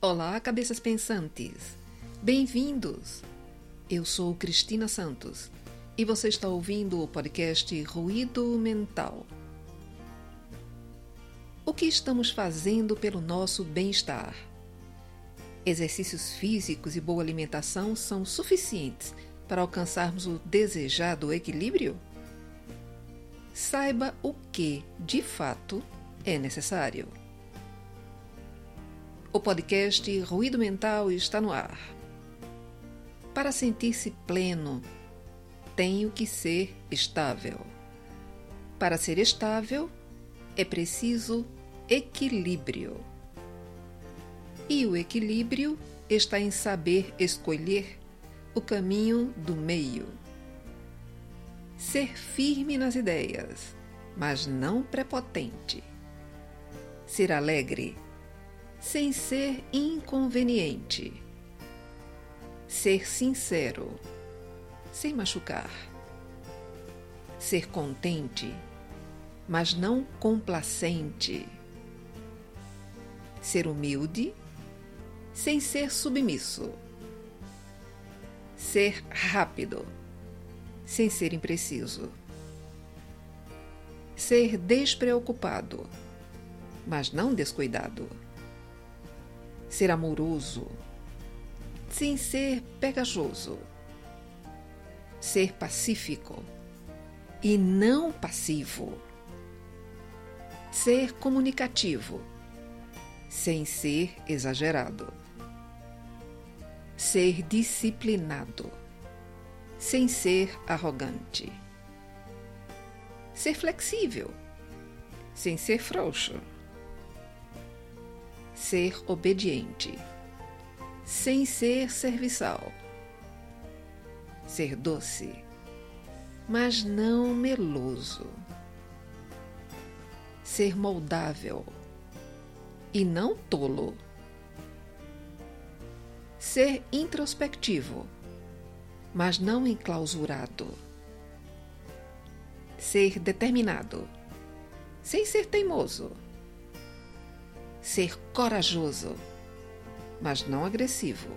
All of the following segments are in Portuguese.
Olá, cabeças pensantes! Bem-vindos! Eu sou Cristina Santos e você está ouvindo o podcast Ruído Mental. O que estamos fazendo pelo nosso bem-estar? Exercícios físicos e boa alimentação são suficientes para alcançarmos o desejado equilíbrio? Saiba o que, de fato, é necessário. O podcast Ruído Mental está no ar. Para sentir-se pleno, tenho que ser estável. Para ser estável, é preciso equilíbrio. E o equilíbrio está em saber escolher o caminho do meio. Ser firme nas ideias, mas não prepotente. Ser alegre sem ser inconveniente. Ser sincero, sem machucar. Ser contente, mas não complacente. Ser humilde, sem ser submisso. Ser rápido, sem ser impreciso. Ser despreocupado, mas não descuidado ser amoroso, sem ser pegajoso, ser pacífico e não passivo, ser comunicativo, sem ser exagerado, ser disciplinado, sem ser arrogante, ser flexível, sem ser frouxo ser obediente, sem ser serviçal, ser doce, mas não meloso, ser moldável e não tolo, ser introspectivo, mas não enclausurado, ser determinado, sem ser teimoso ser corajoso, mas não agressivo.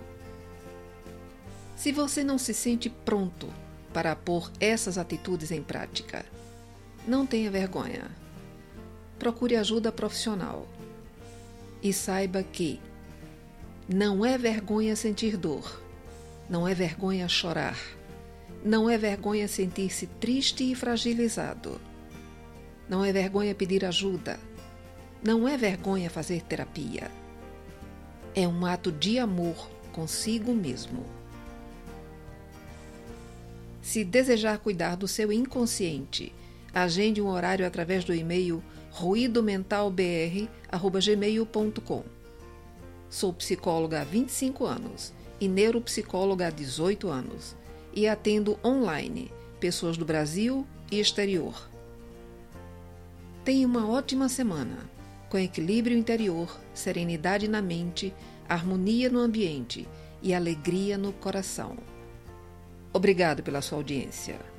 Se você não se sente pronto para pôr essas atitudes em prática, não tenha vergonha. Procure ajuda profissional. E saiba que não é vergonha sentir dor, não é vergonha chorar, não é vergonha sentir-se triste e fragilizado, não é vergonha pedir ajuda não é vergonha fazer terapia. É um ato de amor consigo mesmo. Se desejar cuidar do seu inconsciente, agende um horário através do e-mail ruidomentalbr.gmail.com. Sou psicóloga há 25 anos e neuropsicóloga há 18 anos e atendo online pessoas do Brasil e exterior. Tenha uma ótima semana com equilíbrio interior, serenidade na mente, harmonia no ambiente e alegria no coração. Obrigado pela sua audiência.